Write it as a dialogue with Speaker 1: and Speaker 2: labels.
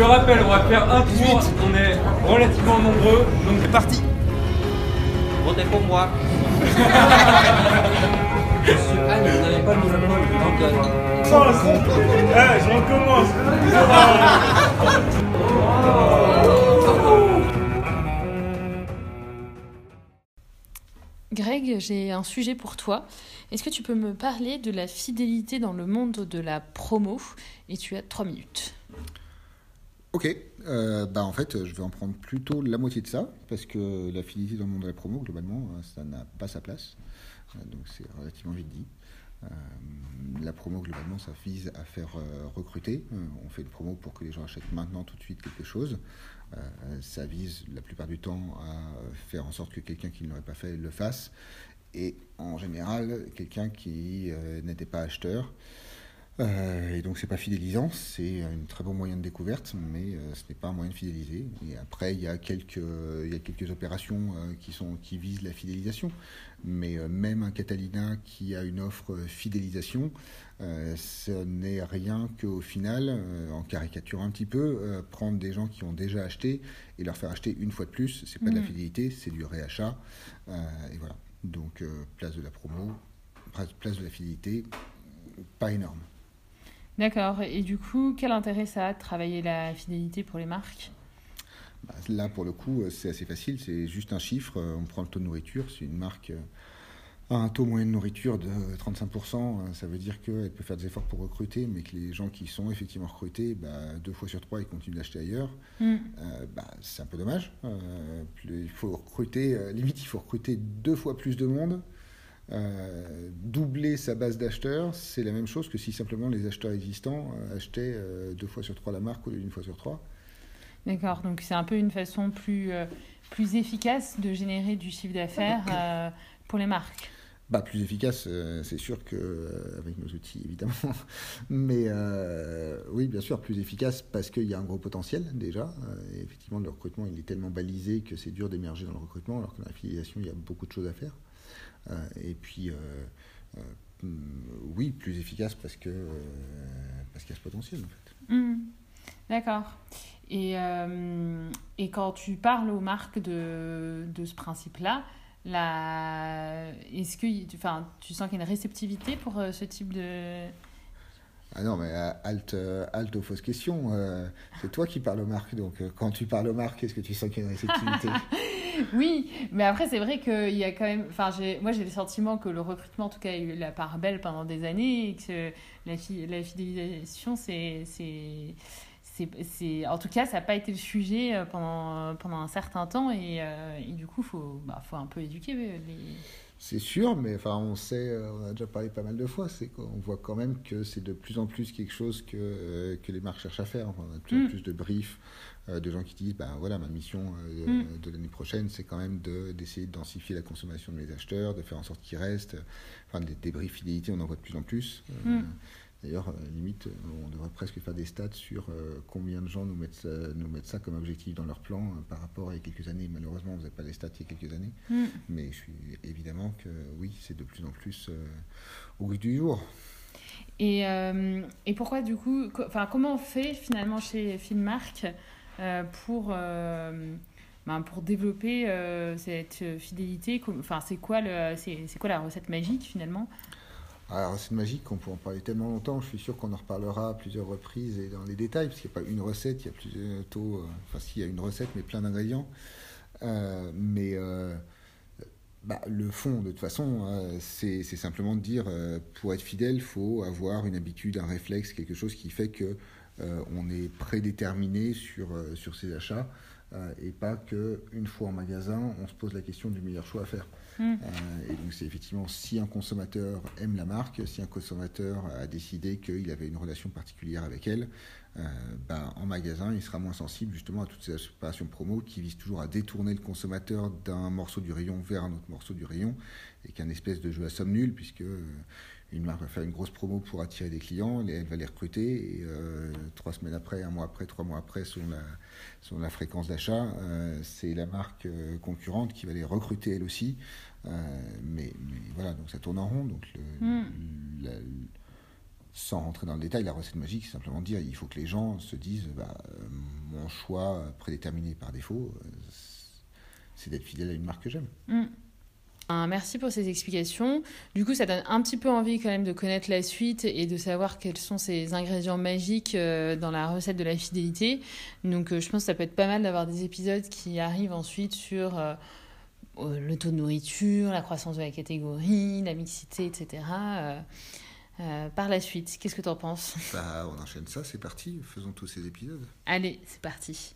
Speaker 1: Je rappelle, on va faire un tour. On est relativement nombreux, donc c'est parti.
Speaker 2: Votez pour moi.
Speaker 3: Monsieur Anne, vous n'avez pas le monopole. Euh,
Speaker 4: Eh, je recommence.
Speaker 5: Greg, j'ai un sujet pour toi. Est-ce que tu peux me parler de la fidélité dans le monde de la promo? Et tu as trois minutes.
Speaker 6: Ok, euh, bah en fait, je vais en prendre plutôt la moitié de ça, parce que la fidélité dans le monde de la promo, globalement, euh, ça n'a pas sa place. Euh, donc c'est relativement vite dit. Euh, la promo, globalement, ça vise à faire recruter. On fait une promo pour que les gens achètent maintenant, tout de suite, quelque chose. Ça vise la plupart du temps à faire en sorte que quelqu'un qui ne l'aurait pas fait le fasse. Et en général, quelqu'un qui n'était pas acheteur. Euh, et donc c'est pas fidélisant, c'est un très bon moyen de découverte, mais euh, ce n'est pas un moyen de fidéliser. Et après, il y a quelques, il y a quelques opérations euh, qui, sont, qui visent la fidélisation. Mais euh, même un Catalina qui a une offre euh, fidélisation, euh, ce n'est rien qu'au final, euh, en caricaturant un petit peu, euh, prendre des gens qui ont déjà acheté et leur faire acheter une fois de plus. C'est pas de la
Speaker 5: Mhm.
Speaker 6: fidélité, c'est du réachat. Euh, et voilà. Donc euh, place de la promo, place place de la fidélité, pas énorme.
Speaker 5: D'accord. Et du coup, quel intérêt ça a de travailler la fidélité pour les marques?
Speaker 6: Bah, Là, pour le coup, euh, c'est assez facile. C'est juste un chiffre. Euh, On prend le taux de nourriture. Si une marque euh, a un taux moyen de nourriture de 35%, euh, ça veut dire qu'elle peut faire des efforts pour recruter, mais que les gens qui sont effectivement recrutés, bah, deux fois sur trois, ils continuent d'acheter ailleurs. Euh, bah, c'est un peu dommage. Euh, il faut recruter, limite, il faut recruter deux fois plus de monde. Euh, doubler sa base d'acheteurs, c'est la même chose que si simplement les acheteurs existants euh, achetaient euh, deux fois sur trois la marque au lieu d'une fois sur trois.
Speaker 5: D'accord. Donc c'est un peu une façon plus, euh, plus efficace de générer du chiffre d'affaires pour les marques.
Speaker 6: Bah, plus efficace, c'est sûr que avec nos outils évidemment, mais oui, bien sûr, plus efficace parce qu'il y a un gros potentiel déjà. Et effectivement, le recrutement il est tellement balisé que c'est dur d'émerger dans le recrutement, alors que dans il y a beaucoup de choses à faire. Euh, et puis, euh, euh, oui, plus efficace parce que parce qu'il y a ce potentiel en fait.
Speaker 5: Hmm. D'accord. Et, et quand tu parles aux marques de, de ce principe-là, la... est-ce que enfin, tu sens qu'il y a une réceptivité pour euh, ce type de...
Speaker 6: Ah non, mais halte, halte aux fausses questions. euh, c'est toi qui parles aux marques, donc quand tu parles aux marques, est-ce que tu sens qu'il y a une réceptivité?
Speaker 5: Oui, mais après c'est vrai qu'il y a quand même... Enfin, moi j'ai le sentiment que le recrutement, en tout cas, a eu la part belle pendant des années et que la, fi- la fidélisation, c'est- c'est- En tout cas, ça n'a pas été le sujet euh, pendant, pendant un certain temps et, euh, et du coup, il faut, bah, faut un peu éduquer euh, les...
Speaker 6: C'est sûr, mais enfin, on sait, euh, on a déjà parlé pas mal de fois, c'est qu'on voit quand même que c'est de plus en plus quelque chose que, euh, que les marques cherchent à faire. Enfin, on a de plus en
Speaker 5: Mm.
Speaker 6: plus de briefs euh, de gens qui disent, ben voilà, ma mission euh,
Speaker 5: Mm.
Speaker 6: de l'année prochaine, c'est quand même de- d'essayer de, densifier la consommation de mes acheteurs, de faire en sorte qu'ils restent. Enfin, des, des briefs fidélité, on en voit de plus en plus.
Speaker 5: Mm.
Speaker 6: D'ailleurs, euh, limite, on devrait presque faire des stats sur euh, combien de gens nous mettent, ça, nous mettent ça comme objectif dans leur plan euh, par rapport à il y a quelques années. Malheureusement, ne faisait pas les stats il y a quelques années.
Speaker 5: Mm.
Speaker 6: Mais je suis évidemment que oui, c'est de plus en plus euh, au goût du jour.
Speaker 5: Et, euh, et pourquoi du coup, co- comment on fait finalement chez Filmark euh, pour, ben, pour développer cette fidélité? Enfin, c'est quoi, le, c'est, c'est quoi la recette magique finalement?
Speaker 6: Alors c'est magique, on peut en parler tellement longtemps, je suis sûr qu'on en reparlera à plusieurs reprises et dans les détails, parce qu'il n'y a pas une recette, il y a plusieurs taux, euh, enfin s'il y a une recette, mais plein d'ingrédients. Euh, mais euh, bah, le fond, de toute façon, c'est simplement de dire, pour être fidèle, il faut avoir une habitude, un réflexe, quelque chose qui fait que on est prédéterminé sur, sur ses achats. Euh, et pas que une fois en magasin, on se pose la question du meilleur choix à faire.
Speaker 5: Mm.
Speaker 6: Euh, et donc c'est effectivement si un consommateur aime la marque, si un consommateur a décidé qu'il avait une relation particulière avec elle, euh, ben, en magasin il sera moins sensible justement à toutes ces opérations promo qui visent toujours à détourner le consommateur d'un morceau du rayon vers un autre morceau du rayon et qu'un espèce de jeu à somme nulle puisque euh, une marque va faire une grosse promo pour attirer des clients, elle va les recruter et euh, trois semaines après, un mois après, trois mois après, selon la, selon la fréquence d'achat, euh, c'est la marque euh, concurrente qui va les recruter elle aussi. Euh, mais, mais voilà, donc ça tourne en rond. Donc le,
Speaker 5: Mm.
Speaker 6: la- sans rentrer dans le détail, la recette magique, c'est simplement dire il faut que les gens se disent bah, mon choix prédéterminé par défaut, c'est d'être fidèle à une marque que j'aime.
Speaker 5: Mm. Merci pour ces explications. Du coup, ça donne un petit peu envie quand même de connaître la suite et de savoir quels sont ces ingrédients magiques euh, dans la recette de la fidélité. Donc, euh, je pense que ça peut être pas mal d'avoir des épisodes qui arrivent ensuite sur euh, le taux de nourriture, la croissance de la catégorie, la mixité, etc. euh, par la suite, qu'est-ce que tu en penses?
Speaker 6: Bah, on enchaîne ça, c'est parti, faisons tous ces épisodes.
Speaker 5: Allez, c'est parti.